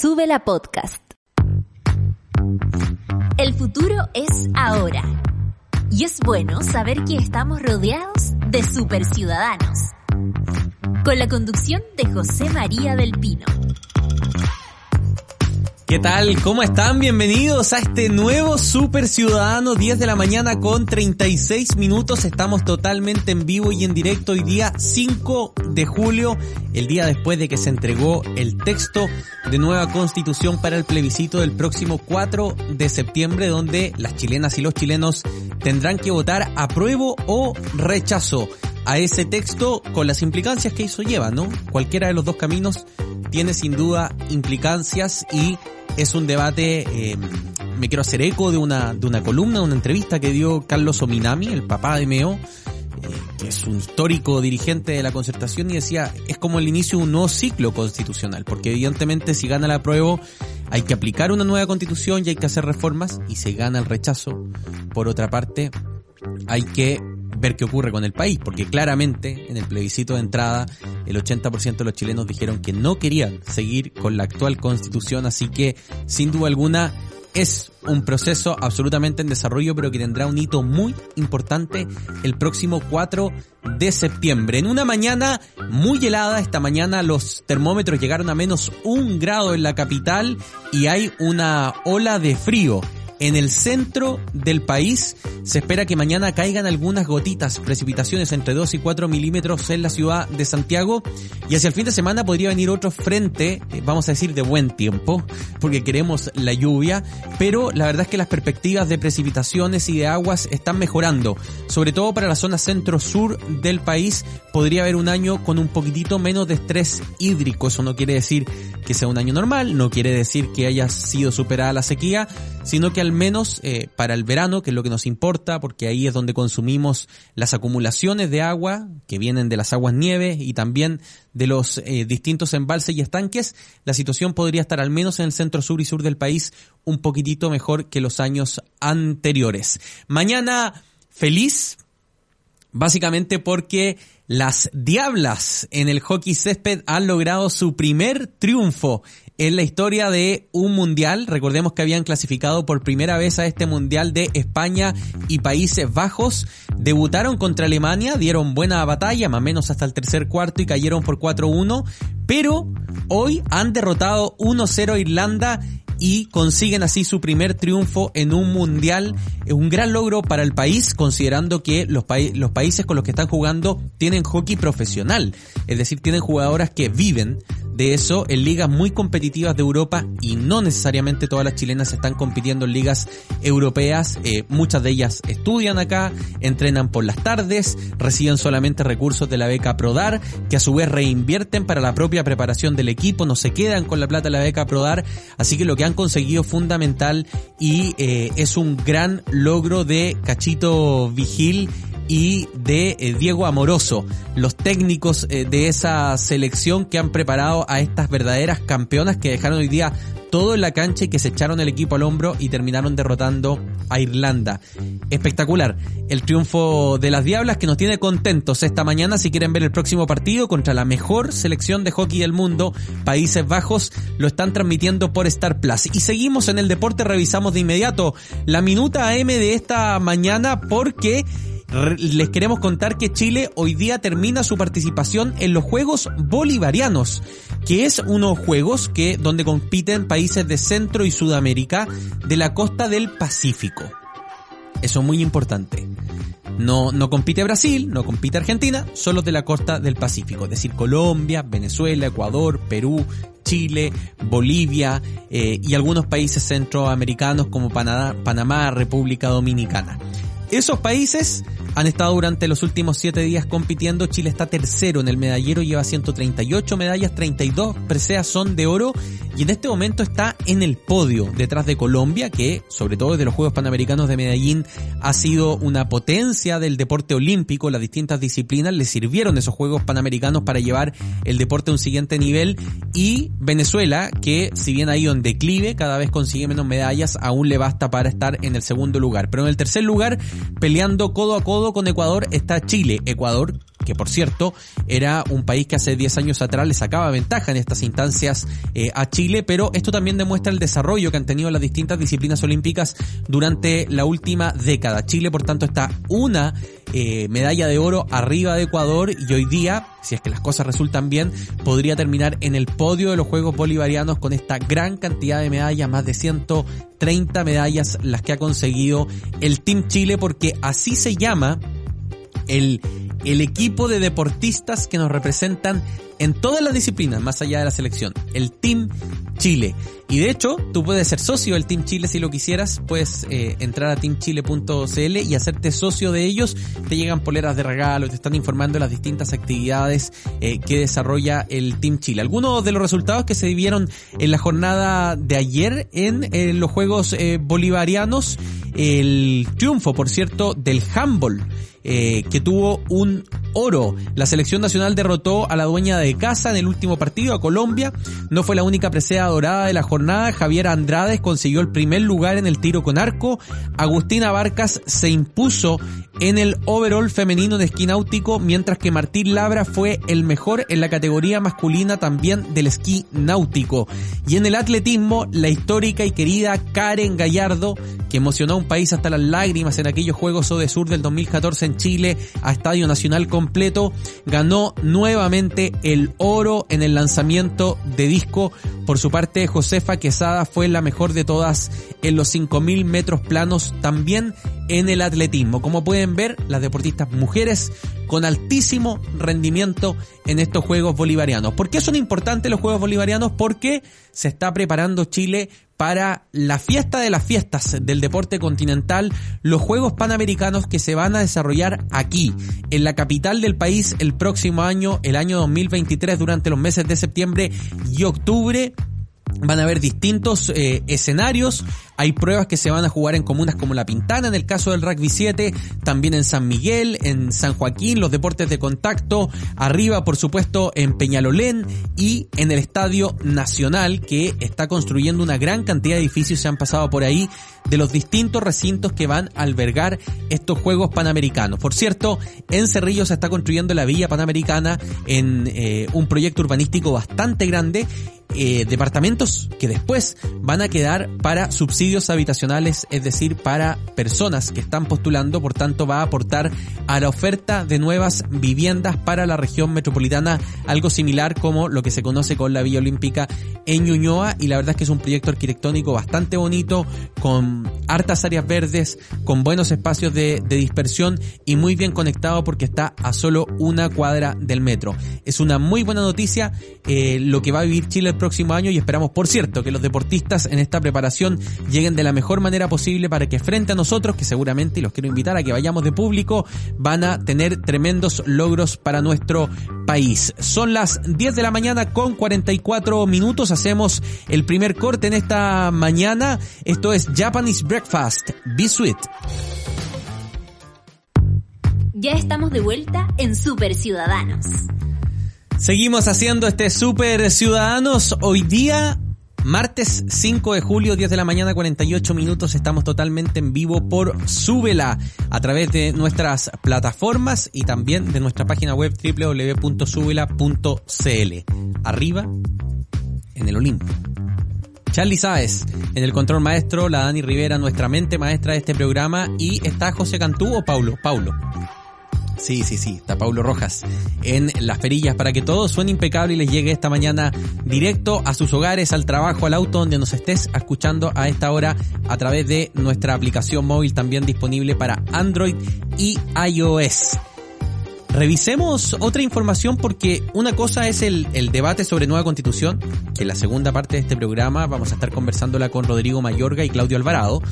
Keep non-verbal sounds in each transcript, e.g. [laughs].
Sube la podcast. El futuro es ahora. Y es bueno saber que estamos rodeados de superciudadanos. Con la conducción de José María del Pino. ¿Qué tal? ¿Cómo están? Bienvenidos a este nuevo Super Ciudadano 10 de la mañana con 36 minutos. Estamos totalmente en vivo y en directo hoy día 5 de julio, el día después de que se entregó el texto de nueva constitución para el plebiscito del próximo 4 de septiembre donde las chilenas y los chilenos tendrán que votar apruebo o rechazo a ese texto con las implicancias que eso lleva, ¿no? Cualquiera de los dos caminos tiene sin duda implicancias y es un debate, eh, me quiero hacer eco de una, de una columna, de una entrevista que dio Carlos Ominami, el papá de Meo, eh, que es un histórico dirigente de la concertación y decía, es como el inicio de un nuevo ciclo constitucional, porque evidentemente si gana la prueba hay que aplicar una nueva constitución y hay que hacer reformas, y si gana el rechazo, por otra parte, hay que ver qué ocurre con el país, porque claramente en el plebiscito de entrada el 80% de los chilenos dijeron que no querían seguir con la actual constitución, así que sin duda alguna es un proceso absolutamente en desarrollo, pero que tendrá un hito muy importante el próximo 4 de septiembre. En una mañana muy helada, esta mañana los termómetros llegaron a menos un grado en la capital y hay una ola de frío en el centro del país se espera que mañana caigan algunas gotitas, precipitaciones entre 2 y 4 milímetros en la ciudad de Santiago. Y hacia el fin de semana podría venir otro frente, eh, vamos a decir de buen tiempo, porque queremos la lluvia. Pero la verdad es que las perspectivas de precipitaciones y de aguas están mejorando. Sobre todo para la zona centro-sur del país podría haber un año con un poquitito menos de estrés hídrico. Eso no quiere decir que sea un año normal, no quiere decir que haya sido superada la sequía, sino que al menos eh, para el verano, que es lo que nos importa, porque ahí es donde consumimos las acumulaciones de agua que vienen de las aguas nieves y también de los eh, distintos embalses y estanques, la situación podría estar al menos en el centro sur y sur del país un poquitito mejor que los años anteriores. Mañana feliz, básicamente porque las Diablas en el hockey césped han logrado su primer triunfo en la historia de un mundial. Recordemos que habían clasificado por primera vez a este mundial de España y Países Bajos. Debutaron contra Alemania, dieron buena batalla, más o menos hasta el tercer cuarto y cayeron por 4-1. Pero hoy han derrotado 1-0 a Irlanda y consiguen así su primer triunfo en un mundial. Es un gran logro para el país, considerando que los, los países con los que están jugando tienen hockey profesional. Es decir, tienen jugadoras que viven de eso en ligas muy competitivas de Europa y no necesariamente todas las chilenas están compitiendo en ligas europeas. Eh, muchas de ellas estudian acá, entrenan por las tardes, reciben solamente recursos de la beca Prodar, que a su vez reinvierten para la propia preparación del equipo, no se quedan con la plata de la beca Prodar, así que lo que han conseguido fundamental y eh, es un gran logro de Cachito Vigil y de eh, Diego Amoroso, los técnicos eh, de esa selección que han preparado a estas verdaderas campeonas que dejaron hoy día todo en la cancha y que se echaron el equipo al hombro y terminaron derrotando a Irlanda. Espectacular. El triunfo de las Diablas que nos tiene contentos esta mañana. Si quieren ver el próximo partido contra la mejor selección de hockey del mundo, Países Bajos, lo están transmitiendo por Star Plus. Y seguimos en el deporte, revisamos de inmediato la minuta AM de esta mañana porque les queremos contar que Chile hoy día termina su participación en los Juegos Bolivarianos, que es unos juegos que donde compiten países de Centro y Sudamérica de la costa del Pacífico. Eso es muy importante. No, no compite Brasil, no compite Argentina, solo de la costa del Pacífico, es decir, Colombia, Venezuela, Ecuador, Perú, Chile, Bolivia eh, y algunos países centroamericanos como Panamá, República Dominicana. Esos países han estado durante los últimos siete días compitiendo. Chile está tercero en el medallero, lleva 138 medallas, 32 preseas son de oro y en este momento está en el podio detrás de Colombia, que sobre todo desde los Juegos Panamericanos de Medellín ha sido una potencia del deporte olímpico. Las distintas disciplinas le sirvieron esos Juegos Panamericanos para llevar el deporte a un siguiente nivel y Venezuela, que si bien ha ido en declive, cada vez consigue menos medallas, aún le basta para estar en el segundo lugar. Pero en el tercer lugar, peleando codo a codo con Ecuador, está Chile. Ecuador que por cierto era un país que hace 10 años atrás le sacaba ventaja en estas instancias eh, a Chile, pero esto también demuestra el desarrollo que han tenido las distintas disciplinas olímpicas durante la última década. Chile, por tanto, está una eh, medalla de oro arriba de Ecuador y hoy día, si es que las cosas resultan bien, podría terminar en el podio de los Juegos Bolivarianos con esta gran cantidad de medallas, más de 130 medallas las que ha conseguido el Team Chile, porque así se llama el, el equipo de deportistas que nos representan en todas las disciplinas, más allá de la selección, el Team Chile. Y de hecho, tú puedes ser socio del Team Chile si lo quisieras, puedes eh, entrar a teamchile.cl y hacerte socio de ellos. Te llegan poleras de regalo, te están informando de las distintas actividades eh, que desarrolla el Team Chile. Algunos de los resultados que se vivieron en la jornada de ayer en, en los Juegos eh, Bolivarianos, el triunfo, por cierto, del handball eh, que tuvo un oro. La selección nacional derrotó a la dueña de casa en el último partido, a Colombia. No fue la única presea dorada de la jornada. Javier Andrade consiguió el primer lugar en el tiro con arco. Agustina Barcas se impuso en el overall femenino de esquí náutico, mientras que Martín Labra fue el mejor en la categoría masculina también del esquí náutico. Y en el atletismo, la histórica y querida Karen Gallardo, que emocionó a un país hasta las lágrimas en aquellos Juegos de Sur del 2014 en Chile, a Estadio Nacional completo, ganó nuevamente el oro en el lanzamiento de disco. Por su parte, Josefa Quesada fue la mejor de todas en los 5.000 metros planos, también en el atletismo. Como pueden ver, las deportistas mujeres con altísimo rendimiento en estos Juegos Bolivarianos. ¿Por qué son importantes los Juegos Bolivarianos? Porque se está preparando Chile para la fiesta de las fiestas del deporte continental, los Juegos Panamericanos que se van a desarrollar aquí, en la capital del país, el próximo año, el año 2023, durante los meses de septiembre y octubre Van a haber distintos eh, escenarios. Hay pruebas que se van a jugar en comunas como La Pintana, en el caso del Rugby 7, también en San Miguel, en San Joaquín, los deportes de contacto, arriba por supuesto en Peñalolén y en el Estadio Nacional que está construyendo una gran cantidad de edificios, se han pasado por ahí, de los distintos recintos que van a albergar estos Juegos Panamericanos. Por cierto, en Cerrillo se está construyendo la Villa Panamericana en eh, un proyecto urbanístico bastante grande eh, departamentos que después van a quedar para subsidios habitacionales, es decir, para personas que están postulando, por tanto va a aportar a la oferta de nuevas viviendas para la región metropolitana, algo similar como lo que se conoce con la Villa Olímpica en Ñuñoa y la verdad es que es un proyecto arquitectónico bastante bonito, con hartas áreas verdes, con buenos espacios de, dispersión y muy bien conectado porque está a solo una cuadra del metro. Es una muy buena noticia eh, lo que va a vivir Chile el próximo año y esperamos, por cierto, que los deportistas en esta preparación lleguen de la mejor manera posible para que frente a nosotros, que seguramente, los quiero invitar a que vayamos de público, van a tener tremendos logros para nuestro país. Son las 10 de la mañana con 44 minutos. Hacemos el primer corte en esta mañana. Esto es Japanese Breakfast. Be sweet. Ya estamos de vuelta en Super Ciudadanos. Seguimos haciendo este Super Ciudadanos. Hoy día, martes 5 de julio, 10 de la mañana, 48 minutos. Estamos totalmente en vivo por Súbela a través de nuestras plataformas y también de nuestra página web www.subela.cl. Arriba, en el Olimpo. Charlie Sáez, en el control maestro, la Dani Rivera, nuestra mente maestra de este programa, y está José Cantú o Paulo. Paulo. Sí, sí, sí, está Paulo Rojas en las perillas para que todo suene impecable y les llegue esta mañana directo a sus hogares, al trabajo, al auto, donde nos estés escuchando a esta hora a través de nuestra aplicación móvil también disponible para Android y iOS. Revisemos otra información porque una cosa es el, debate sobre nueva constitución, que la segunda parte de este programa vamos a estar conversándola con Rodrigo Mayorga y Claudio Alvarado,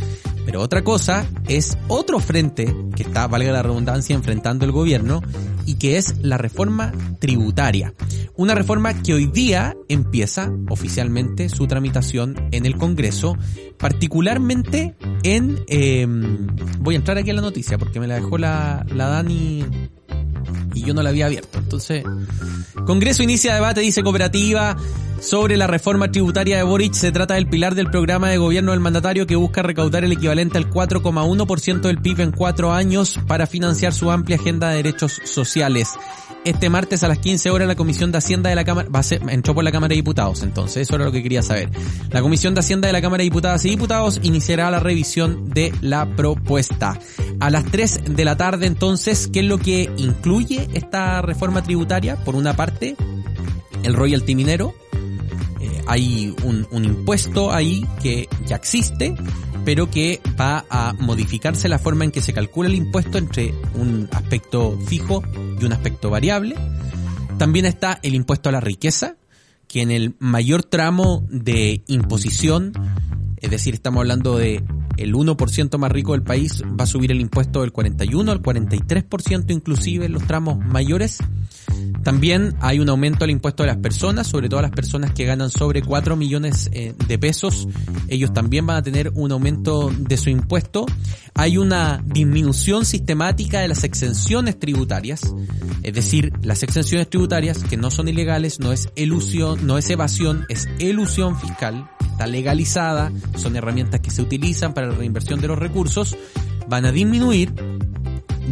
Pero otra cosa es otro frente que está, valga la redundancia, enfrentando el gobierno y que es la reforma tributaria. Una reforma que hoy día empieza oficialmente su tramitación en el Congreso, particularmente en... Em, voy a entrar aquí a la noticia porque me la dejó la, la Dani y yo no la había abierto. Entonces, Congreso inicia debate, dice cooperativa, sobre la reforma tributaria de Boric. Se trata del pilar del programa de gobierno del mandatario que busca recaudar el equivalente al 4,1% del PIB en cuatro años para financiar su amplia agenda de derechos sociales. Este martes a las 15 horas la Comisión de Hacienda de la Cámara, va a ser, entró por la Cámara de Diputados, entonces eso era lo que quería saber. La Comisión de Hacienda de la Cámara de Diputadas y Diputados iniciará la revisión de la propuesta. A las 3 de la tarde entonces, ¿qué es lo que incluye esta reforma tributaria? Por una parte, el royalty minero, eh, hay un, un impuesto ahí que ya existe, pero que va a modificarse la forma en que se calcula el impuesto entre un aspecto fijo y un aspecto variable. También está el impuesto a la riqueza, que en el mayor tramo de imposición, es decir, estamos hablando de el 1% más rico del país, va a subir el impuesto del 41 al 43% inclusive en los tramos mayores. También hay un aumento al impuesto de las personas, sobre todo las personas que ganan sobre 4 millones eh, de pesos. Ellos también van a tener un aumento de su impuesto. Hay una disminución sistemática de las exenciones tributarias, es decir, las exenciones tributarias que no son ilegales, no es elusión, no es evasión, es elusión fiscal, está legalizada, son herramientas que se utilizan para la reinversión de los recursos, van a disminuir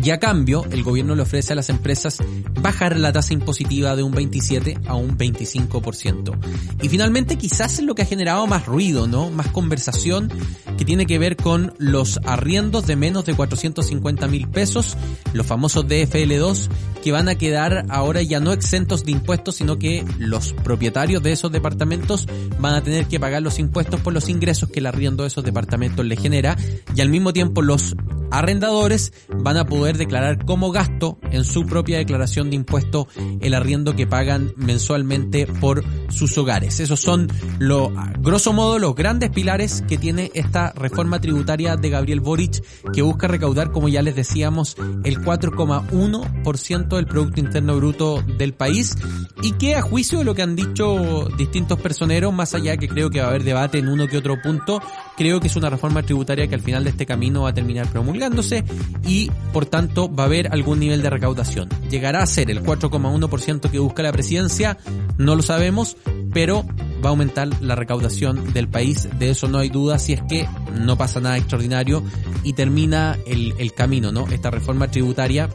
y a cambio, el gobierno le ofrece a las empresas bajar la tasa impositiva de un 27 a un 25%. Y finalmente, quizás es lo que ha generado más ruido, ¿no? Más conversación que tiene que ver con los arriendos de menos de 450 mil pesos, los famosos DFL2, que van a quedar ahora ya no exentos de impuestos, sino que los propietarios de esos departamentos van a tener que pagar los impuestos por los ingresos que el arriendo de esos departamentos le genera y al mismo tiempo los arrendadores van a poder declarar como gasto en su propia declaración de impuesto el arriendo que pagan mensualmente por sus hogares. Esos son, lo, grosso modo, los grandes pilares que tiene esta reforma tributaria de Gabriel Boric, que busca recaudar, como ya les decíamos, el 4,1% del Producto Interno Bruto del país y que a juicio de lo que han dicho distintos personeros, más allá que creo que va a haber debate en uno que otro punto, creo que es una reforma tributaria que al final de este camino va a terminar promulgándose y por tanto va a haber algún nivel de recaudación. ¿Llegará a ser el 4,1% que busca la presidencia? No lo sabemos, pero va a aumentar la recaudación del país, de eso no hay duda si es que no pasa nada extraordinario y termina el, el camino, ¿no? Esta reforma tributaria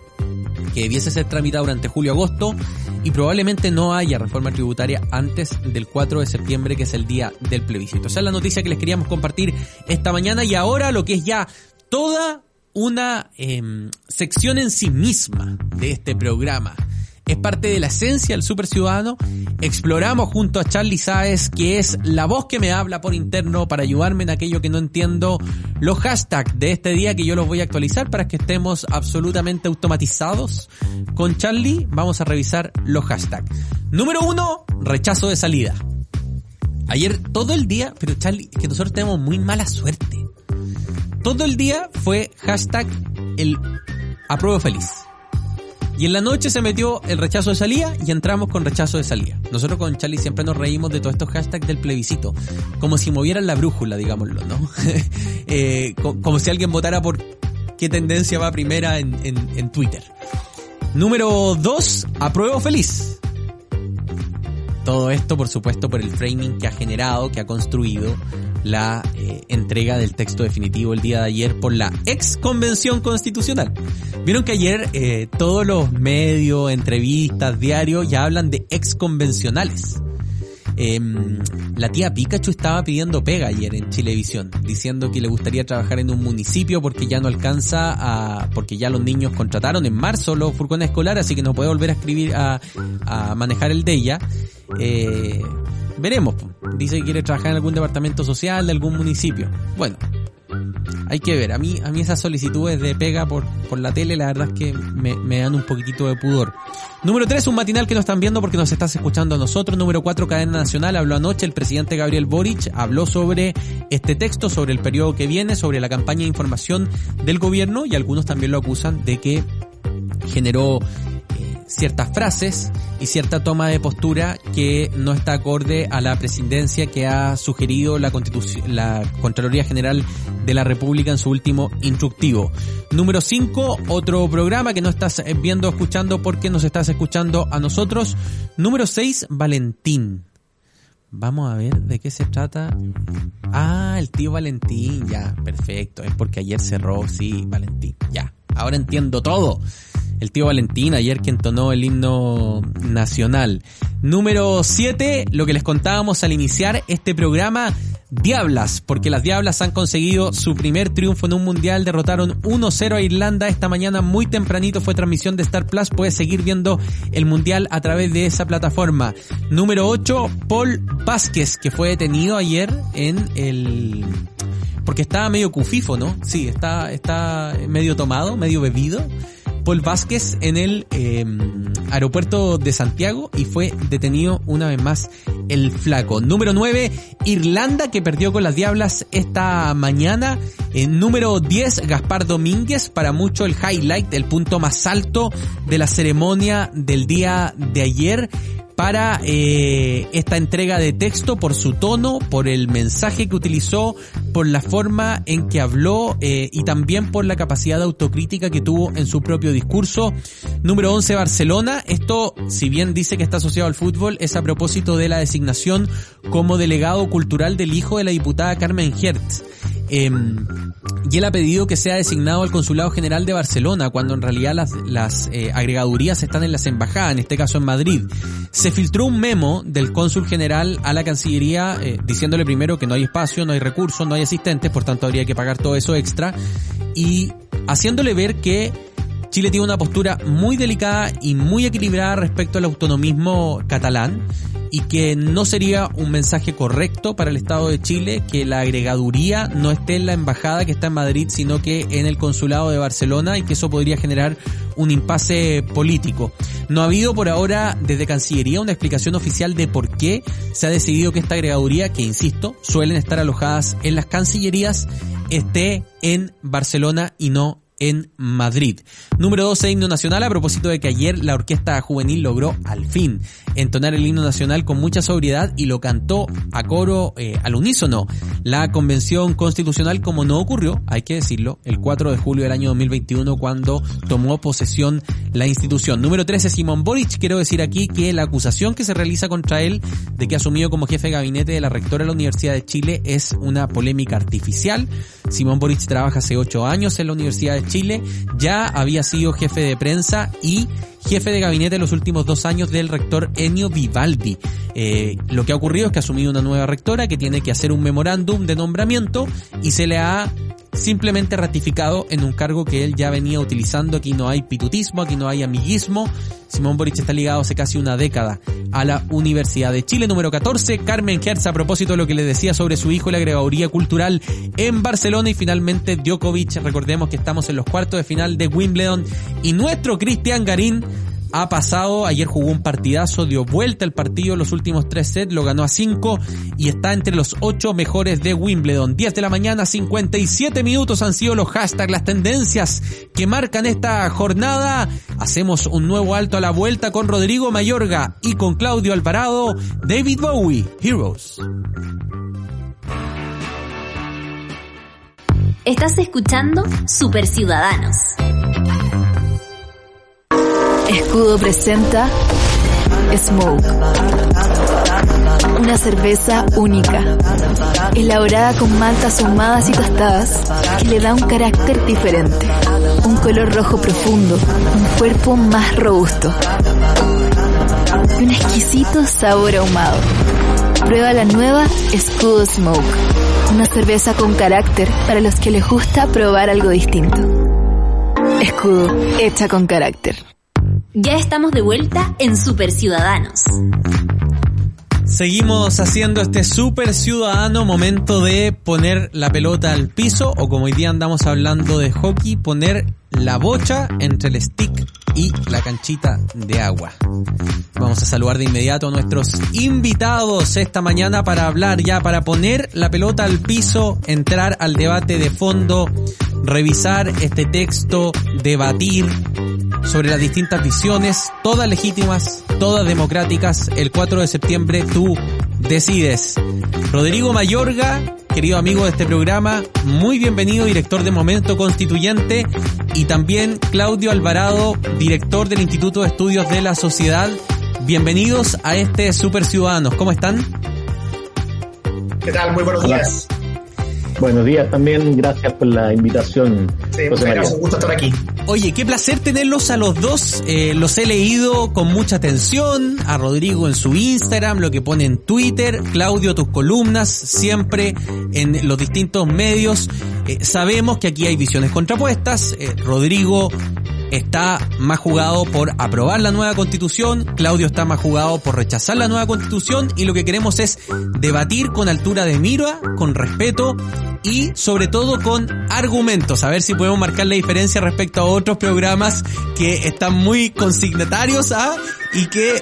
que debiese ser tramitada durante julio-agosto y probablemente no haya reforma tributaria antes del 4 de septiembre, que es el día del plebiscito. Esa es la noticia que les queríamos compartir esta mañana y ahora lo que es ya toda una em, sección en sí misma de este programa es parte de la esencia del super ciudadano. Exploramos junto a Charlie Saez, que es la voz que me habla por interno para ayudarme en aquello que no entiendo, los hashtags de este día que yo los voy a actualizar para que estemos absolutamente automatizados. Con Charlie vamos a revisar los hashtags. Número uno, rechazo de salida. Ayer todo el día, pero Charlie, que nosotros tenemos muy mala suerte. Todo el día fue hashtag el apruebo feliz. Y en la noche se metió el rechazo de salida y entramos con rechazo de salida. Nosotros con Charlie siempre nos reímos de todos estos hashtags del plebiscito. Como si movieran la brújula, digámoslo, ¿no? [laughs] eh, como si alguien votara por qué tendencia va primera en, en, en Twitter. Número 2, apruebo feliz. Todo esto, por supuesto, por el framing que ha generado, que ha construido la eh, entrega del texto definitivo el día de ayer por la ex convención constitucional. Vieron que ayer eh, todos los medios, entrevistas, diarios ya hablan de ex convencionales. Eh, la tía Pikachu estaba pidiendo pega ayer en Chilevisión, diciendo que le gustaría trabajar en un municipio porque ya no alcanza a, porque ya los niños contrataron en marzo los furgones escolares, así que no puede volver a escribir, a, a manejar el de ella. Eh, veremos. Dice que quiere trabajar en algún departamento social de algún municipio. Bueno, hay que ver. A mí, a mí esas solicitudes de pega por, por la tele, la verdad es que me, me dan un poquitito de pudor. Número 3, un matinal que no están viendo porque nos estás escuchando a nosotros. Número 4, cadena nacional. Habló anoche el presidente Gabriel Boric, habló sobre este texto, sobre el periodo que viene, sobre la campaña de información del gobierno y algunos también lo acusan de que generó ciertas frases y cierta toma de postura que no está acorde a la presidencia que ha sugerido la la Contraloría General de la República en su último instructivo. Número 5, otro programa que no estás viendo, escuchando porque nos estás escuchando a nosotros. Número 6, Valentín. Vamos a ver de qué se trata. Ah, el tío Valentín, ya, perfecto. Es porque ayer cerró, sí, Valentín, ya. Ahora entiendo todo el tío Valentín, ayer que entonó el himno nacional. Número 7, lo que les contábamos al iniciar este programa, Diablas, porque las Diablas han conseguido su primer triunfo en un mundial, derrotaron 1-0 a Irlanda esta mañana muy tempranito, fue transmisión de Star Plus, puedes seguir viendo el mundial a través de esa plataforma. Número 8, Paul Vázquez, que fue detenido ayer en el porque estaba medio cufifo, ¿no? Sí, está, está medio tomado, medio bebido. Paul Vázquez en el em, aeropuerto de Santiago y fue detenido una vez más el flaco. Número 9, Irlanda que perdió con las Diablas esta mañana. En número 10, Gaspar Domínguez, para mucho el highlight, el punto más alto de la ceremonia del día de ayer para eh, esta entrega de texto por su tono, por el mensaje que utilizó, por la forma en que habló eh, y también por la capacidad de autocrítica que tuvo en su propio discurso. Número 11, Barcelona. Esto, si bien dice que está asociado al fútbol, es a propósito de la designación como delegado cultural del hijo de la diputada Carmen Hertz. Em, y él ha pedido que sea designado al Consulado General de Barcelona, cuando en realidad las, eh, agregadurías están en las embajadas, en este caso en Madrid. Se filtró un memo del cónsul general a la Cancillería eh, diciéndole primero que no hay espacio, no hay recursos, no hay asistentes, por tanto habría que pagar todo eso extra, y haciéndole ver que Chile tiene una postura muy delicada y muy equilibrada respecto al autonomismo catalán y que no sería un mensaje correcto para el Estado de Chile que la agregaduría no esté en la embajada que está en Madrid, sino que en el consulado de Barcelona y que eso podría generar un impasse político. No ha habido por ahora desde Cancillería una explicación oficial de por qué se ha decidido que esta agregaduría, que insisto, suelen estar alojadas en las cancillerías, esté en Barcelona y no en Madrid. Número 12, himno nacional, a propósito de que ayer la orquesta juvenil logró al fin entonar el himno nacional con mucha sobriedad y lo cantó a coro eh, al unísono. La convención constitucional, como no ocurrió, hay que decirlo, el 4 de julio del año 2021 cuando tomó posesión la institución. Número 13, Simón Boric. Quiero decir aquí que la acusación que se realiza contra él de que asumió como jefe de gabinete de la rectora de la Universidad de Chile es una polémica artificial. Simón Boric trabaja hace ocho años en la Universidad de Chile, ya había sido jefe de prensa y jefe de gabinete en los últimos dos años del rector Enio Vivaldi. Eh, lo que ha ocurrido es que ha asumido una nueva rectora que tiene que hacer un memorándum de nombramiento y se le ha simplemente ratificado en un cargo que él ya venía utilizando. Aquí no hay pitutismo, aquí no hay amiguismo. Simón Boric está ligado hace casi una década a la Universidad de Chile. Número 14, Carmen Hertz, a propósito de lo que le decía sobre su hijo y la agregaduría cultural en Barcelona. Y finalmente Djokovic, recordemos que estamos en los cuartos de final de Wimbledon. Y nuestro Cristian Garín ha pasado, ayer jugó un partidazo, dio vuelta el partido los últimos tres sets, lo ganó a 5 y está entre los 8 mejores de Wimbledon. 10 de la mañana, 57 minutos han sido los hashtags, las tendencias que marcan esta jornada. Hacemos un nuevo alto a la vuelta con Rodrigo Mayorga y con Claudio Alvarado, David Bowie, Heroes. Estás escuchando Super Ciudadanos. Escudo presenta Smoke. Una cerveza única, elaborada con maltas ahumadas y tostadas, que le da un carácter diferente. Un color rojo profundo, un cuerpo más robusto. Y un exquisito sabor ahumado. Prueba la nueva Escudo Smoke. Una cerveza con carácter para los que les gusta probar algo distinto. Escudo, hecha con carácter. Ya estamos de vuelta en Super Ciudadanos. Seguimos haciendo este super ciudadano momento de poner la pelota al piso o como hoy día andamos hablando de hockey, poner la bocha entre el stick y la canchita de agua. Vamos a saludar de inmediato a nuestros invitados esta mañana para hablar ya, para poner la pelota al piso, entrar al debate de fondo, revisar este texto, debatir sobre las distintas visiones, todas legítimas, todas democráticas. El 4 de septiembre tú decides. Rodrigo Mayorga, querido amigo de este programa, muy bienvenido, director de Momento Constituyente, y también Claudio Alvarado, director del Instituto de Estudios de la Sociedad. Bienvenidos a este Super Ciudadanos. ¿Cómo están? ¿Qué tal? Muy buenos días. Buenos días también, gracias por la invitación. Sí, un gusto estar aquí. Oye, qué placer tenerlos a los dos. Eh, los he leído con mucha atención. A Rodrigo en su Instagram, lo que pone en Twitter. Claudio, tus columnas, siempre en los distintos medios. Eh, sabemos que aquí hay visiones contrapuestas. Eh, Rodrigo está más jugado por aprobar la nueva constitución, Claudio está más jugado por rechazar la nueva constitución y lo que queremos es debatir con altura de mira, con respeto y sobre todo con argumentos, a ver si podemos marcar la diferencia respecto a otros programas que están muy consignatarios ¿ah? y que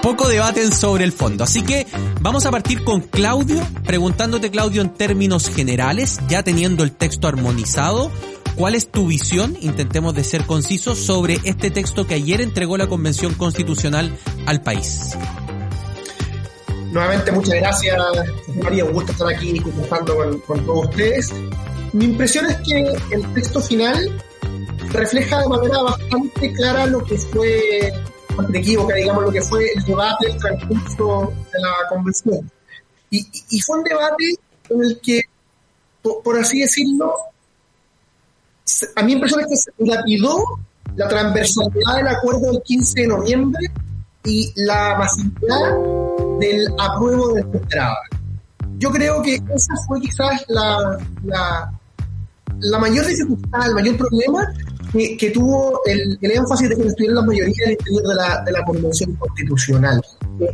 poco debaten sobre el fondo. Así que vamos a partir con Claudio, preguntándote Claudio en términos generales, ya teniendo el texto armonizado, ¿Cuál es tu visión? Intentemos de ser concisos sobre este texto que ayer entregó la Convención Constitucional al país. Nuevamente, muchas gracias, María. Un gusto estar aquí conversando con, todos ustedes. Mi impresión es que el texto final refleja de manera bastante clara lo que fue, no te equivoca, digamos, lo que fue el debate, el transcurso de la convención. Y, fue un debate en el que, por así decirlo, a mí me impresiona que se lapidó la transversalidad del acuerdo del 15 de noviembre y la masividad del apruebo de esperaba. Yo creo que esa fue quizás la, la, la mayor dificultad, el mayor problema que, tuvo el, énfasis de que estuviera la mayoría del interior de la, de la Convención Constitucional.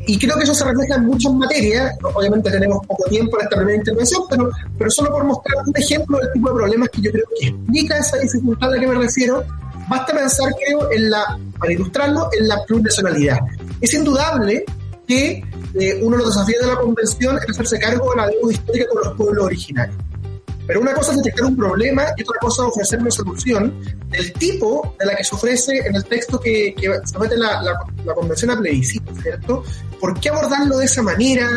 Y creo que eso se refleja en muchas materias. Obviamente tenemos poco tiempo en esta primera intervención, pero, pero solo por mostrar un ejemplo del tipo de problemas que yo creo que explica esa dificultad a la que me refiero, basta pensar, creo, en la, para ilustrarlo, en la plurinacionalidad. Es indudable que eh, uno de los desafíos de la Convención es hacerse cargo de la deuda histórica con los pueblos originarios. Pero una cosa es detectar un problema y otra cosa es ofrecer una solución del tipo de la que se ofrece en el texto que, que somete la, la, la Convención a plebiscito, ¿cierto? ¿Por qué abordarlo de esa manera?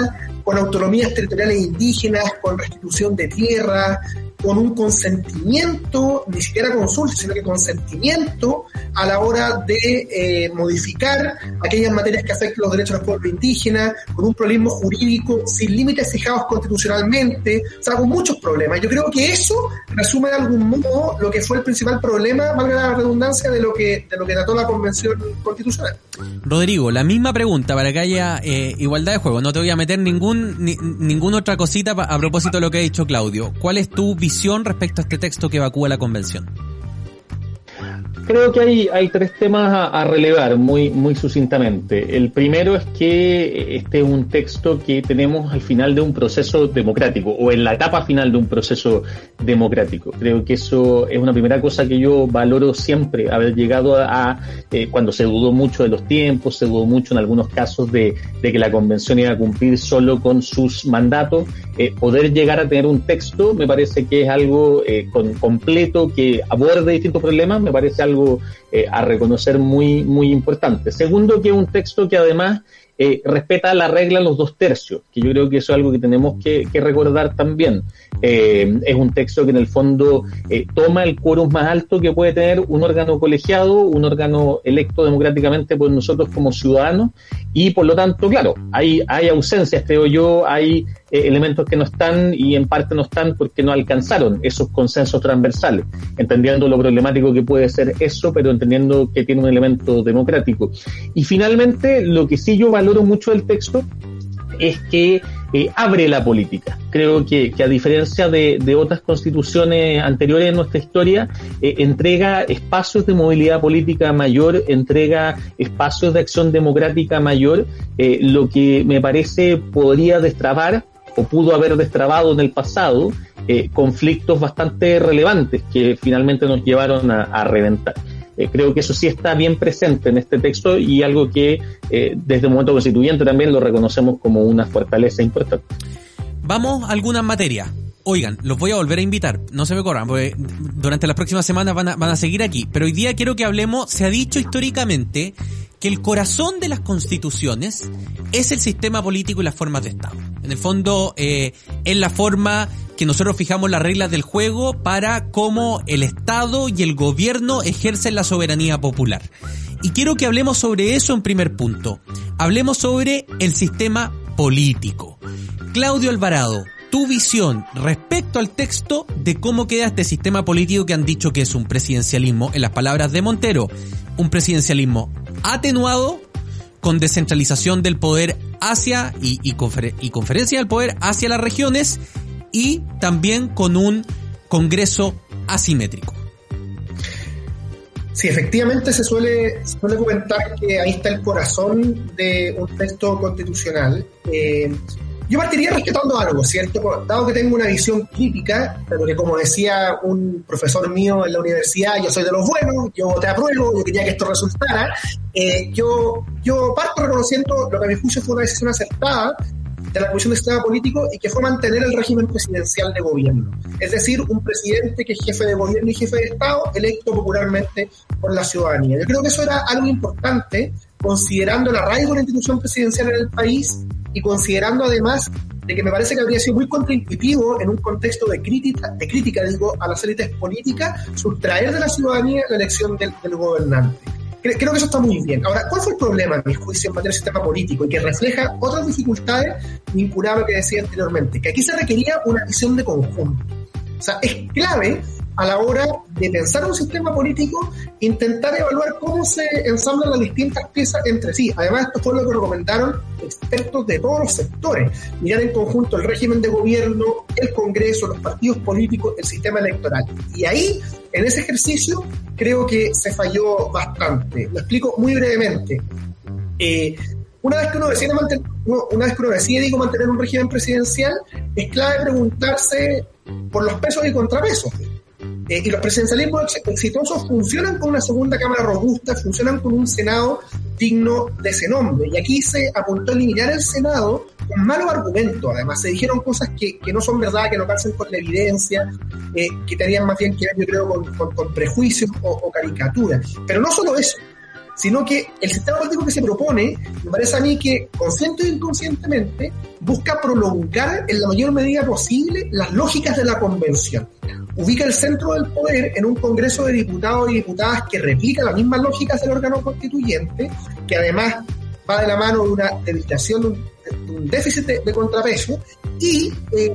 con autonomías territoriales indígenas, con restitución de tierra, con un consentimiento, ni siquiera consulta, sino que consentimiento a la hora de eh, modificar aquellas materias que afectan los derechos de los pueblos indígenas, con un problema jurídico sin límites fijados constitucionalmente, o sea, con muchos problemas. Yo creo que eso resume de algún modo lo que fue el principal problema, valga la redundancia, de lo que, de lo que trató la Convención Constitucional. Rodrigo, la misma pregunta para que haya eh, igualdad de juego. No te voy a meter ningún ni, ninguna otra cosita a propósito de lo que ha dicho Claudio. ¿Cuál es tu visión? Respecto a este texto que evacúa la convención? Creo que hay, tres temas a, relevar muy, muy sucintamente. El primero es que este es un texto que tenemos al final de un proceso democrático o en la etapa final de un proceso democrático. Creo que eso es una primera cosa que yo valoro siempre, haber llegado a, eh, cuando se dudó mucho de los tiempos, se dudó mucho en algunos casos de, de que la convención iba a cumplir solo con sus mandatos eh, poder llegar a tener un texto me parece que es algo eh, con, completo que aborde distintos problemas, me parece eh, a reconocer muy, muy importante. Segundo, que es un texto que además respeta la regla los dos tercios, que yo creo que eso es algo que tenemos que recordar también. Es un texto que en el fondo toma el quórum más alto que puede tener un órgano colegiado, un órgano electo democráticamente por nosotros como ciudadanos, y por lo tanto, claro, hay, hay ausencias, creo yo, hay eh, elementos que no están y en parte no están porque no alcanzaron esos consensos transversales, entendiendo lo problemático que puede ser eso, pero entendiendo que tiene un elemento democrático. Y finalmente, lo que sí yo valoro mucho del texto es que eh, abre la política. Creo que, a diferencia de, otras constituciones anteriores en nuestra historia, eh, entrega espacios de movilidad política mayor, entrega espacios de acción democrática mayor, eh, lo que me parece podría destrabar o pudo haber destrabado en el pasado conflictos bastante relevantes que finalmente nos llevaron a reventar. Eh, creo que eso sí está bien presente en este texto y algo que eh, desde el momento constituyente también lo reconocemos como una fortaleza importante. Vamos a algunas materias. Oigan, los voy a volver a invitar, no se me corran, porque durante las próximas semanas van a, van a seguir aquí, pero hoy día quiero que hablemos, se ha dicho históricamente que el corazón de las constituciones es el sistema político y las formas de Estado. En el fondo, eh, es la forma que nosotros fijamos las reglas del juego para cómo el Estado y el gobierno ejercen la soberanía popular. Y quiero que hablemos sobre eso en primer punto. Hablemos sobre el sistema político. Claudio Alvarado, tu visión respecto al texto de cómo queda este sistema político que han dicho que es un presidencialismo, en las palabras de Montero, un presidencialismo atenuado con descentralización del poder hacia y, y, conferencia del poder hacia las regiones y también con un Congreso asimétrico. Sí, efectivamente se suele, suele comentar que ahí está el corazón de un texto constitucional. Eh, yo partiría respetando algo, ¿cierto? Dado que tengo una visión crítica, pero que como decía un profesor mío en la universidad, yo soy de los buenos, yo te apruebo, yo quería que esto resultara, eh, yo, yo parto reconociendo lo que a mi juicio fue una decisión acertada de la Comisión de Sistema Político y que fue mantener el régimen presidencial de gobierno. Es decir, un presidente que es jefe de gobierno y jefe de Estado electo popularmente por la ciudadanía. Yo creo que eso era algo importante considerando el arraigo de la institución presidencial en el país y considerando además de que me parece que habría sido muy contraintuitivo en un contexto de crítica, de crítica digo, a las élites políticas, sustraer de la ciudadanía la elección del, gobernante. Creo, que eso está muy bien. Ahora, ¿cuál fue el problema, en mi juicio, en materia de sistema político y que refleja otras dificultades vinculadas a lo que decía anteriormente? Que aquí se requería una visión de conjunto. O sea, es clave a la hora de pensar un sistema político, intentar evaluar cómo se ensamblan las distintas piezas entre sí. Además, esto fue lo que recomendaron expertos de todos los sectores. Mirar en conjunto el régimen de gobierno, el Congreso, los partidos políticos, el sistema electoral. Y ahí, en ese ejercicio, creo que se falló bastante. Lo explico muy brevemente. Eh, una vez que uno decide mantener, una vez que uno decide digo, mantener un régimen presidencial, es clave preguntarse por los pesos y contrapesos. Eh, y los presidencialismos exitosos funcionan con una segunda Cámara robusta, funcionan con un Senado digno de ese nombre. Y aquí se apuntó a eliminar el Senado con malos argumentos. Además, se dijeron cosas que, no son verdad, que no calcen con la evidencia, eh, que tenían más bien que yo creo, con, prejuicios o caricaturas. Pero no solo eso sino que el sistema político que se propone, me parece a mí que consciente o inconscientemente busca prolongar en la mayor medida posible las lógicas de la convención. Ubica el centro del poder en un Congreso de diputados y diputadas que replica las mismas lógicas del órgano constituyente, que además va de la mano de una debilitación, de un, déficit de, contrapeso, y eh,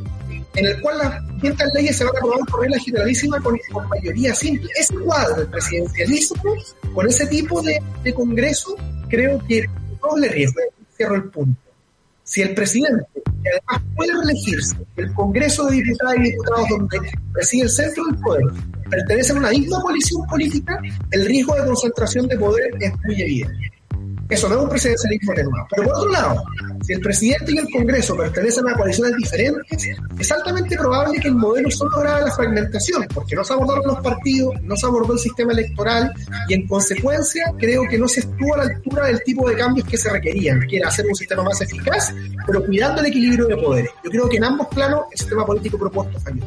en el cual las distintas leyes se van a aprobar por regla generalísima con, mayoría simple. Ese cuadro del presidencialismo, con ese tipo de, de Congreso, creo que doble riesgo. Cierro el punto. Si el presidente, que además puede reelegirse, el Congreso de Diputados y Diputados donde reside el centro del poder, pertenece a una misma coalición política, el riesgo de concentración de poder es muy evidente. Eso no es un presidencialismo atenuado. Pero por otro lado, si el presidente y el Congreso pertenecen a coaliciones diferentes, es altamente probable que el modelo solo lograra la fragmentación, porque no se abordaron los partidos, no se abordó el sistema electoral y en consecuencia creo que no se estuvo a la altura del tipo de cambios que se requerían, que era hacer un sistema más eficaz, pero cuidando el equilibrio de poderes. Yo creo que en ambos planos el sistema político propuesto falló.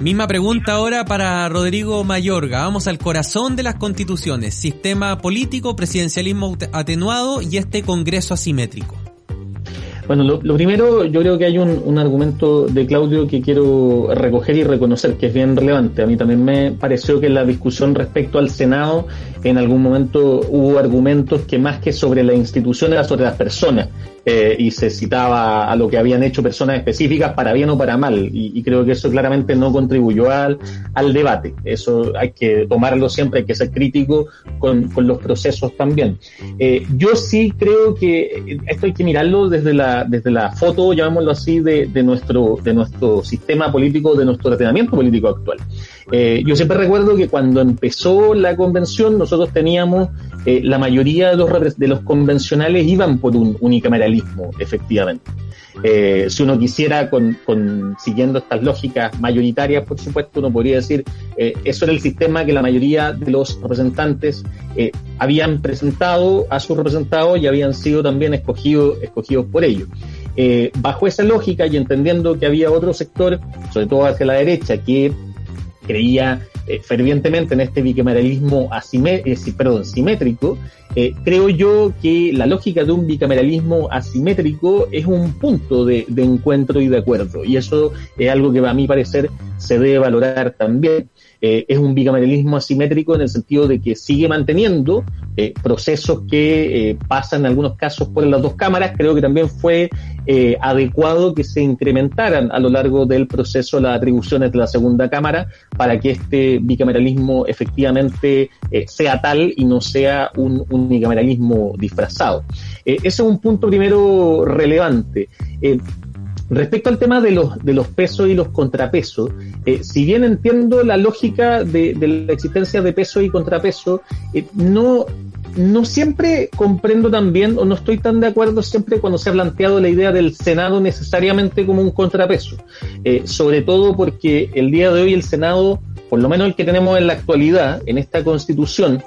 Misma pregunta ahora para Rodrigo Mayorga. Vamos al corazón de las constituciones. Sistema político, presidencialismo atenuado y este Congreso asimétrico. Bueno, lo, primero, yo creo que hay un, un, argumento de Claudio que quiero recoger y reconocer, que es bien relevante. A mí también me pareció que en la discusión respecto al Senado, en algún momento hubo argumentos que más que sobre la institución era sobre las personas. Eh, y se citaba a lo que habían hecho personas específicas para bien o para mal. Y, creo que eso claramente no contribuyó al, al, debate. Eso hay que tomarlo siempre, hay que ser crítico con, con los procesos también. Eh, yo sí creo que esto hay que mirarlo desde la, desde la foto, llamémoslo así, de, de, nuestro, de nuestro sistema político, de nuestro ordenamiento político actual. Eh, yo siempre recuerdo que cuando empezó la convención nosotros teníamos, eh, la mayoría de los, de los convencionales iban por un unicameralismo, efectivamente. Eh, si uno quisiera, con, siguiendo estas lógicas mayoritarias, por supuesto, uno podría decir, eh, eso era el sistema que la mayoría de los representantes habían presentado a sus representados y habían sido también escogidos, escogidos por ellos. Bajo esa lógica y entendiendo que había otro sector, sobre todo hacia la derecha, que creía eh, fervientemente en este bicameralismo eh, perdón, simétrico, eh, creo yo que la lógica de un bicameralismo asimétrico es un punto de, de, encuentro y de acuerdo. Y eso es algo que a mi parecer se debe valorar también. Eh, es un bicameralismo asimétrico en el sentido de que sigue manteniendo eh, procesos que eh, pasan en algunos casos por las dos cámaras. Creo que también fue adecuado que se incrementaran a lo largo del proceso las atribuciones de la segunda cámara para que este bicameralismo efectivamente sea tal y no sea un, un bicameralismo disfrazado. ese es un punto primero relevante. Respecto al tema de los, de los pesos y los contrapesos, eh, si bien entiendo la lógica de, la existencia de peso y contrapeso, eh, no, no siempre comprendo también o no estoy tan de acuerdo siempre cuando se ha planteado la idea del Senado necesariamente como un contrapeso. Eh, sobre todo porque el día de hoy el Senado, por lo menos el que tenemos en la actualidad, en esta constitución,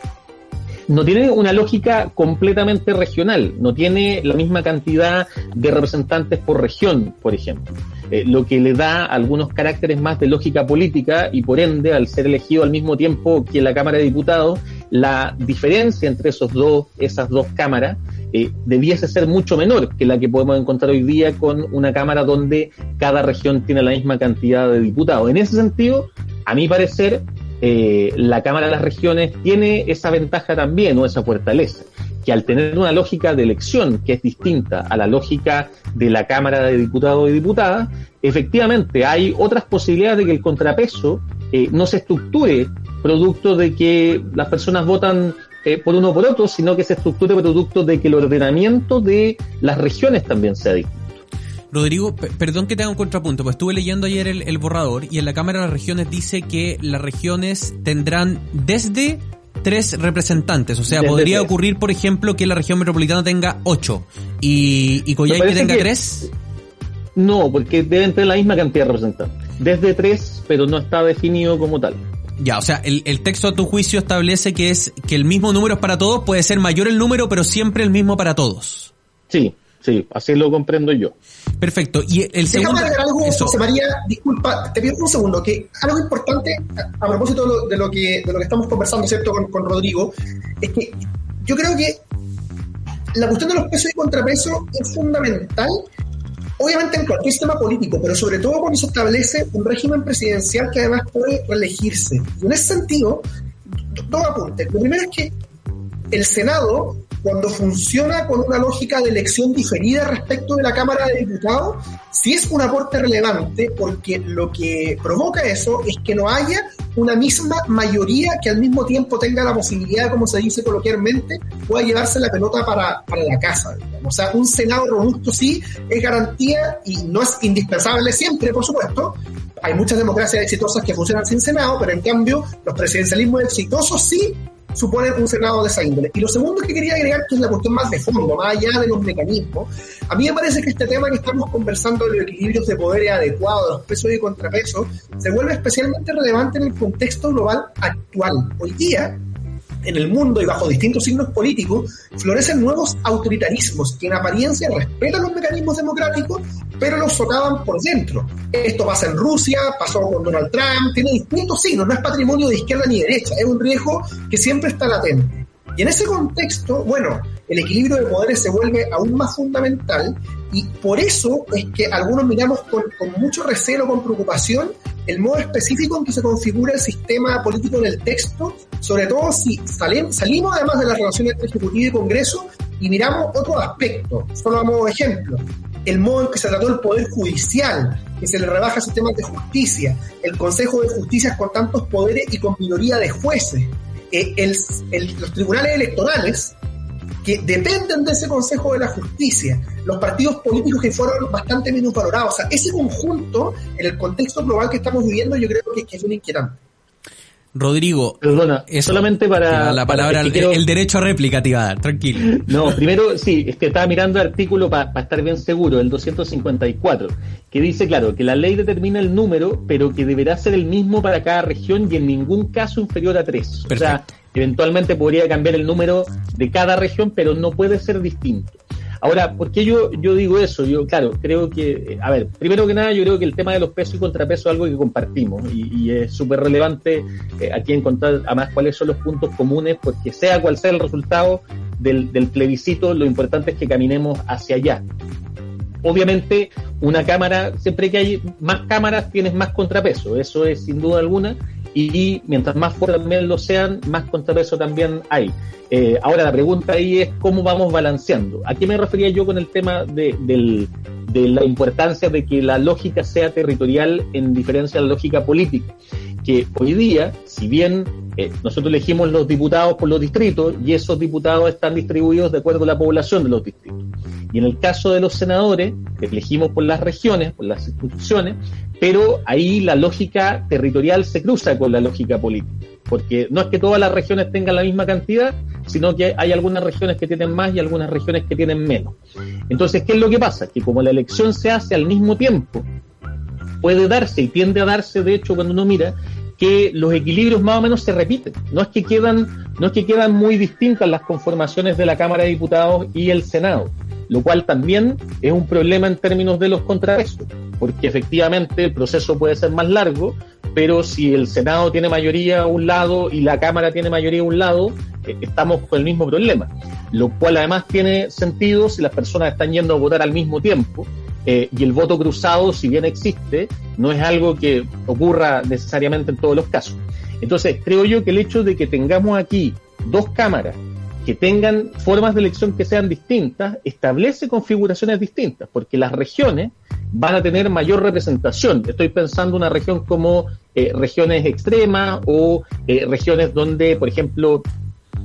no tiene una lógica completamente regional, no tiene la misma cantidad de representantes por región, por ejemplo. Eh, lo que le da algunos caracteres más de lógica política y por ende, al ser elegido al mismo tiempo que la Cámara de Diputados, la diferencia entre esos dos, esas dos cámaras eh, debiese ser mucho menor que la que podemos encontrar hoy día con una Cámara donde cada región tiene la misma cantidad de diputados. En ese sentido, a mi parecer, eh, la Cámara de las Regiones tiene esa ventaja también o esa fortaleza, que al tener una lógica de elección que es distinta a la lógica de la Cámara de Diputados y Diputadas, efectivamente hay otras posibilidades de que el contrapeso eh, no se estructure producto de que las personas votan eh, por uno o por otro, sino que se estructure producto de que el ordenamiento de las regiones también sea distinto. Rodrigo, perdón que te haga un contrapunto, pues estuve leyendo ayer el, borrador y en la Cámara de las Regiones dice que las regiones tendrán desde tres representantes. O sea, podría ocurrir, por ejemplo, que la región metropolitana tenga ocho y, y Coyhaique tenga tres. No, porque deben tener la misma cantidad de representantes. Desde tres, pero no está definido como tal. Ya, o sea, el, el, texto a tu juicio establece que es que el mismo número es para todos, puede ser mayor el número, pero siempre el mismo para todos. Sí, sí, así lo comprendo yo. Perfecto. Y el segundo. Déjame algo, José María, disculpa, te pido un segundo, que algo importante a, propósito de lo, que, de lo que estamos conversando, ¿cierto?, con, con Rodrigo, es que yo creo que la cuestión de los pesos y contrapesos es fundamental, obviamente en cualquier sistema político, pero sobre todo cuando se establece un régimen presidencial que además puede reelegirse. Y en ese sentido, dos apuntes. Lo primero es que el Senado cuando funciona con una lógica de elección diferida respecto de la Cámara de Diputados, sí es un aporte relevante porque lo que provoca eso es que no haya una misma mayoría que al mismo tiempo tenga la posibilidad, como se dice coloquialmente, pueda llevarse la pelota para, para la casa. O sea, un Senado robusto sí es garantía y no es indispensable siempre, por supuesto, hay muchas democracias exitosas que funcionan sin Senado, pero en cambio los presidencialismos exitosos sí suponen un Senado de esa índole. Y lo segundo que quería agregar, que es la cuestión más de fondo, más allá de los mecanismos, a mí me parece que este tema que estamos conversando de los equilibrios de poderes adecuados, los pesos y contrapesos, se vuelve especialmente relevante en el contexto global actual. Hoy día, en el mundo y bajo distintos signos políticos, florecen nuevos autoritarismos que en apariencia respetan los mecanismos democráticos, pero los socavan por dentro. Esto pasa en Rusia, pasó con Donald Trump, tiene distintos signos, no es patrimonio de izquierda ni derecha, es un riesgo que siempre está latente. Y en ese contexto, bueno, el equilibrio de poderes se vuelve aún más fundamental y por eso es que algunos miramos con, con mucho recelo, con preocupación, el modo específico en que se configura el sistema político en el texto, sobre todo si salimos además de las relaciones entre Ejecutivo y Congreso y miramos otro aspecto, solo a modo de ejemplo, el modo en que se trató el Poder Judicial, que se le rebaja sistemas de justicia, el Consejo de Justicia con tantos poderes y con minoría de jueces, eh, los tribunales electorales que dependen de ese Consejo de la Justicia, los partidos políticos que fueron bastante menos valorados. O sea, ese conjunto, en el contexto global que estamos viviendo, yo creo que, es un inquietante. Rodrigo, Perdona, solamente para... La palabra, el, derecho a réplica te iba a dar, tranquilo. [laughs] No, primero, sí, es que estaba mirando el artículo para estar bien seguro, el 254, que dice, claro, que la ley determina el número, pero que deberá ser el mismo para cada región y en ningún caso inferior a tres. O sea, eventualmente podría cambiar el número de cada región, pero no puede ser distinto. Ahora, ¿por qué yo, yo digo eso? Yo, claro, creo que, a ver, primero que nada, yo creo que el tema de los pesos y contrapesos es algo que compartimos y, es súper relevante eh, aquí encontrar, además, cuáles son los puntos comunes, porque sea cual sea el resultado del plebiscito, lo importante es que caminemos hacia allá. Obviamente, una cámara, siempre que hay más cámaras, tienes más contrapeso, eso es sin duda alguna, y mientras más fuertes también lo sean, más contrapeso también hay. Eh, ahora la pregunta ahí es cómo vamos balanceando. ¿A qué me refería yo con el tema de, la importancia de que la lógica sea territorial en diferencia a la lógica política? Que hoy día, si bien eh, nosotros elegimos los diputados por los distritos y esos diputados están distribuidos de acuerdo a la población de los distritos. Y en el caso de los senadores, elegimos por las regiones, por las instituciones, pero ahí la lógica territorial se cruza con la lógica política, porque no es que todas las regiones tengan la misma cantidad, sino que hay algunas regiones que tienen más y algunas regiones que tienen menos. Entonces, ¿qué es lo que pasa? Que como la elección se hace al mismo tiempo, puede darse y tiende a darse, de hecho, cuando uno mira, que los equilibrios más o menos se repiten. No es que quedan, no es que quedan muy distintas las conformaciones de la Cámara de Diputados y el Senado lo cual también es un problema en términos de los contrapesos, porque efectivamente el proceso puede ser más largo, pero si el Senado tiene mayoría a un lado y la Cámara tiene mayoría a un lado, eh, estamos con el mismo problema, lo cual además tiene sentido si las personas están yendo a votar al mismo tiempo. Eh, y el voto cruzado, si bien existe, no es algo que ocurra necesariamente en todos los casos. Entonces, creo yo que el hecho de que tengamos aquí dos cámaras que tengan formas de elección que sean distintas, establece configuraciones distintas, porque las regiones van a tener mayor representación. Estoy pensando una región como eh, regiones extremas o eh, regiones donde, por ejemplo,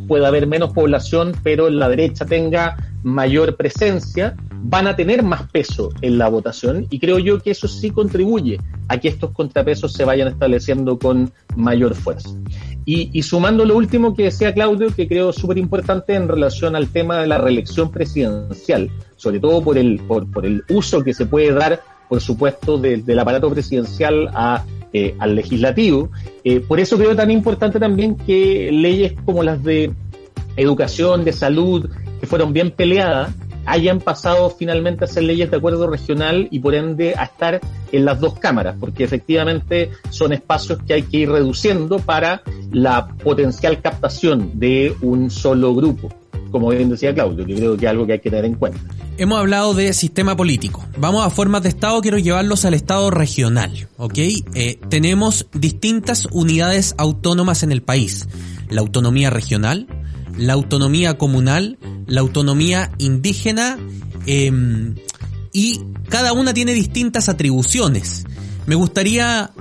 pueda haber menos población, pero la derecha tenga mayor presencia, van a tener más peso en la votación y creo yo que eso sí contribuye a que estos contrapesos se vayan estableciendo con mayor fuerza. Y, sumando lo último que decía Claudio, que creo súper importante en relación al tema de la reelección presidencial, sobre todo por el, por, por el uso que se puede dar, por supuesto, del aparato presidencial a, eh, al legislativo. Eh, por eso creo tan importante también que leyes como las de educación, de salud, que fueron bien peleadas, hayan pasado finalmente a ser leyes de acuerdo regional y por ende a estar en las dos cámaras, porque efectivamente son espacios que hay que ir reduciendo para la potencial captación de un solo grupo, como bien decía Claudio, que creo que es algo que hay que tener en cuenta. Hemos hablado de sistema político. Vamos a formas de Estado, quiero llevarlos al Estado regional. Eh, tenemos distintas unidades autónomas en el país. La autonomía regional, la autonomía comunal, la autonomía indígena em, y cada una tiene distintas atribuciones. Me gustaría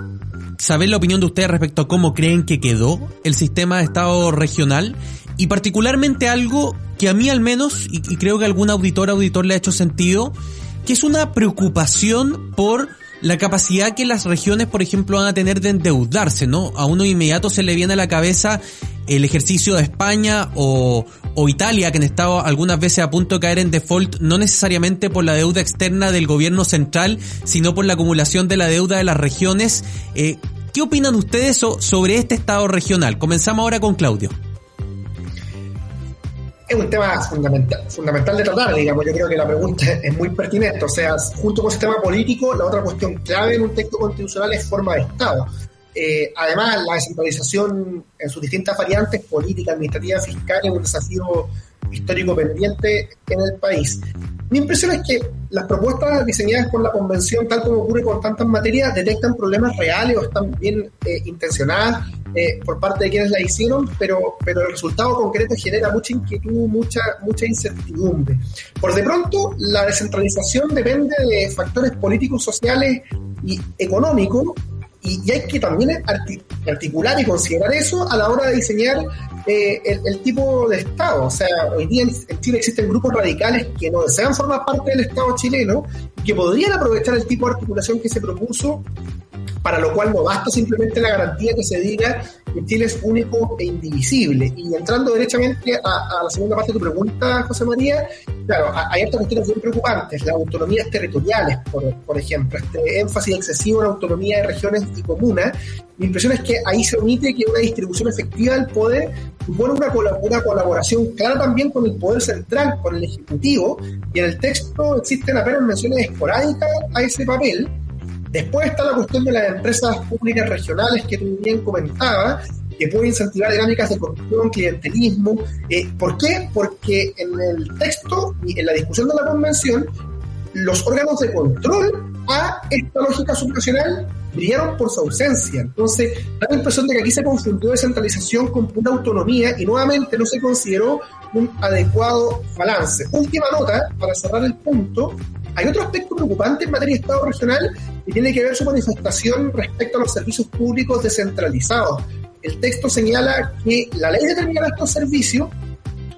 saber la opinión de ustedes respecto a cómo creen que quedó el sistema de Estado regional y particularmente algo que a mí al menos, y, creo que algún auditor auditor le ha hecho sentido, que es una preocupación por la capacidad que las regiones, por ejemplo, van a tener de endeudarse, ¿no? A uno inmediato se le viene a la cabeza el ejercicio de España o, Italia, que han estado algunas veces a punto de caer en default, no necesariamente por la deuda externa del gobierno central, sino por la acumulación de la deuda de las regiones. Eh, ¿Qué opinan ustedes sobre este Estado regional? Comenzamos ahora con Claudio. Es un tema fundamental, fundamental de tratar, digamos. Yo creo que la pregunta [laughs] es muy pertinente. O sea, junto con el sistema político, la otra cuestión clave en un texto constitucional es forma de Estado. Eh, además, la descentralización en sus distintas variantes, política, administrativa, fiscal, es un desafío histórico pendiente en el país. Mi impresión es que las propuestas diseñadas por la convención, tal como ocurre con tantas materias, detectan problemas reales o están bien eh, intencionadas eh, por parte de quienes la hicieron, pero, pero el resultado concreto genera mucha inquietud, mucha, mucha incertidumbre. Por de pronto, la descentralización depende de factores políticos, sociales y económicos y, hay que también articular y considerar eso a la hora de diseñar eh, el, tipo de Estado. O sea, hoy día en Chile existen grupos radicales que no desean formar parte del Estado chileno y que podrían aprovechar el tipo de articulación que se propuso para lo cual no basta simplemente la garantía que se diga que Chile es único e indivisible. Y entrando derechamente a, la segunda parte de tu pregunta, José María, claro, hay estas cuestiones bien preocupantes, las autonomías territoriales, por, ejemplo, este énfasis excesivo en autonomía de regiones y comunas. Mi impresión es que ahí se omite que una distribución efectiva del poder supone una, una colaboración clara también con el poder central, con el Ejecutivo, y en el texto existen apenas menciones esporádicas a ese papel, Después está la cuestión de las empresas públicas regionales que tú bien comentabas, que pueden incentivar dinámicas de corrupción, clientelismo. Eh, ¿Por qué? Porque en el texto y en la discusión de la convención, los órganos de control a esta lógica subnacional brillaron por su ausencia. Entonces, da la impresión de que aquí se confundió descentralización con pura autonomía y nuevamente no se consideró un adecuado balance. Última nota, para cerrar el punto, hay otro aspecto preocupante en materia de Estado regional y tiene que ver su manifestación respecto a los servicios públicos descentralizados. El texto señala que la ley determinará estos servicios,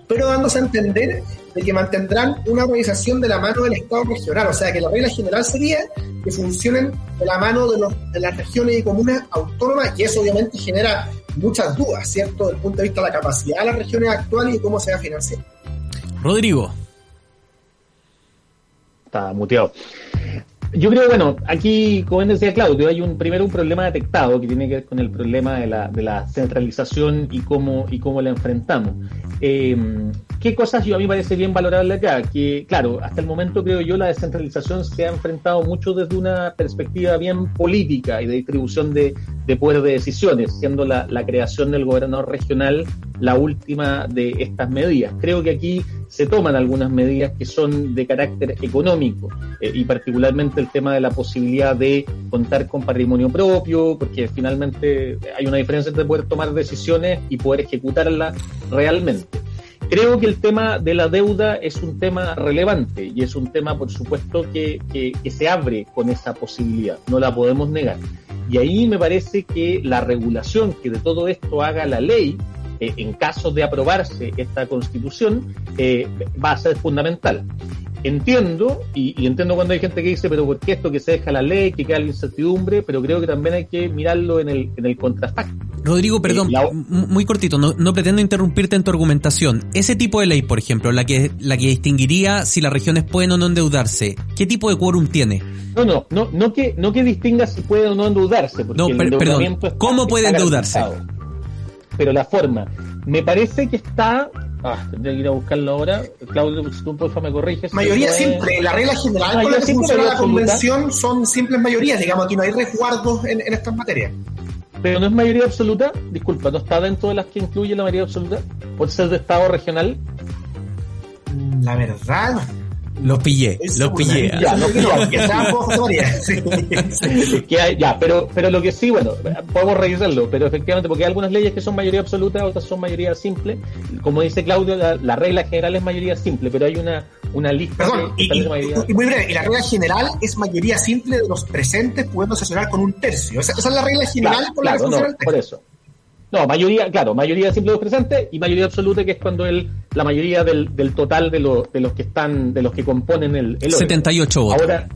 pero dándose a entender de que mantendrán una organización de la mano del Estado regional. O sea, que la regla general sería que funcionen de la mano de, de las regiones y comunas autónomas, y eso obviamente genera muchas dudas, ¿cierto?, desde el punto de vista de la capacidad de las regiones actuales y cómo se va a financiar. Rodrigo está muteado. Yo creo, bueno, aquí, como decía Claudio, hay un primero un problema detectado que tiene que ver con el problema de la, de la centralización y cómo, y cómo la enfrentamos. Eh, ¿Qué cosas yo a mí parece bien valorable acá? Que, claro, hasta el momento creo yo la descentralización se ha enfrentado mucho desde una perspectiva bien política y de distribución de, de poder de decisiones, siendo la, la creación del gobernador regional la última de estas medidas. Creo que aquí se toman algunas medidas que son de carácter económico eh, y particularmente el tema de la posibilidad de contar con patrimonio propio, porque finalmente hay una diferencia entre poder tomar decisiones y poder ejecutarlas realmente. Creo que el tema de la deuda es un tema relevante y es un tema, por supuesto, que, que, se abre con esa posibilidad, no la podemos negar. Y ahí me parece que la regulación que de todo esto haga la ley, eh, en caso de aprobarse esta constitución, eh, va a ser fundamental entiendo, y, entiendo cuando hay gente que dice, pero ¿por qué esto que se deja la ley, que queda la incertidumbre? Pero creo que también hay que mirarlo en el, en el contrafacto. Rodrigo, perdón, muy cortito, no, no, pretendo interrumpirte en tu argumentación. Ese tipo de ley, por ejemplo, la que, la que distinguiría si las regiones pueden o no endeudarse, ¿qué tipo de quórum tiene? No, no, no, no que, no que distinga si puede o no endeudarse. no, perdón, ¿cómo puede endeudarse? Pero la forma, me parece que está Ah, tendría que ir a buscarlo ahora. Claudio, si tú porfa me corriges. Mayoría simple. La regla general con la que funciona la convención son simples mayorías. Digamos, aquí no hay resguardos en, en estas materias. Pero no es mayoría absoluta. Disculpa, ¿no está dentro de las que incluye la mayoría absoluta? ¿Por ser de Estado regional? La verdad, los pillé, los pillé. Ya, los pillé. ya, pero, pero lo que sí, bueno, podemos revisarlo, pero efectivamente, porque hay algunas leyes que son mayoría absoluta, otras son mayoría simple. Como dice Claudio, la, regla general es mayoría simple, pero hay una, una lista. Perdón, y, muy breve, y la regla general es mayoría simple de los presentes pudiendo sesionar con un tercio. Esa, es la regla general por la que funciona el Por eso. No, mayoría, claro, mayoría simple de los presentes y mayoría absoluta que es cuando el, la mayoría del, del total de, de los que están, de los que componen el, el 78 votos. Ahora,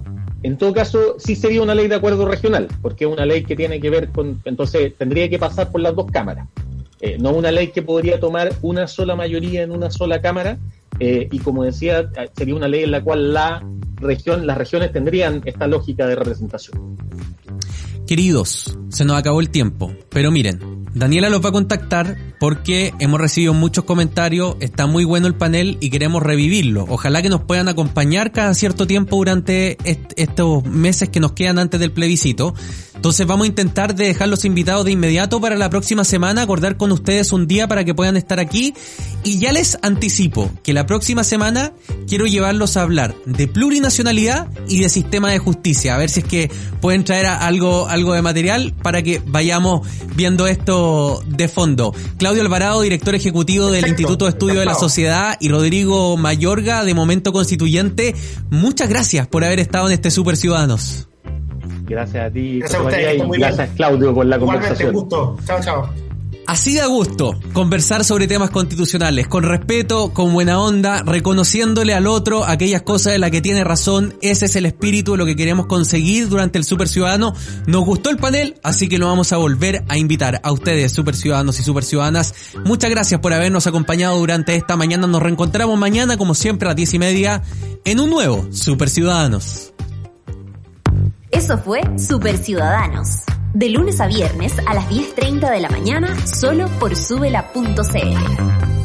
en todo caso, sí sería una ley de acuerdo regional, porque es una ley que tiene que ver con, entonces tendría que pasar por las dos cámaras. Eh, no una ley que podría tomar una sola mayoría en una sola cámara, eh, y como decía, sería una ley en la cual la región, las regiones tendrían esta lógica de representación. Queridos, se nos acabó el tiempo, pero miren, Daniela los va a contactar porque hemos recibido muchos comentarios, está muy bueno el panel y queremos revivirlo. Ojalá que nos puedan acompañar cada cierto tiempo durante estos meses que nos quedan antes del plebiscito. Entonces vamos a intentar de dejar los invitados de inmediato para la próxima semana, acordar con ustedes un día para que puedan estar aquí. Y ya les anticipo que la próxima semana quiero llevarlos a hablar de plurinacionalidad y de sistema de justicia. A ver si es que pueden traer algo, algo de material para que vayamos viendo esto de fondo. Claudio Alvarado, director ejecutivo del Instituto de Estudio de la Sociedad y Rodrigo Mayorga, de Momento Constituyente, muchas gracias por haber estado en este Super Ciudadanos. Gracias a ti, gracias, a gracias Claudio por la conversación. gusto. Chao, chao. Así da gusto conversar sobre temas constitucionales, con respeto, con buena onda, reconociéndole al otro aquellas cosas de las que tiene razón. Ese es el espíritu de lo que queremos conseguir durante el Super Ciudadano. Nos gustó el panel, así que lo vamos a volver a invitar a ustedes, Super Ciudadanos y Super Ciudadanas. Muchas gracias por habernos acompañado durante esta mañana. Nos reencontramos mañana, como siempre, a las diez y media, en un nuevo Super Ciudadanos. Eso fue Super Ciudadanos. De lunes a viernes a las 10.30 de la mañana, solo por subela.cl.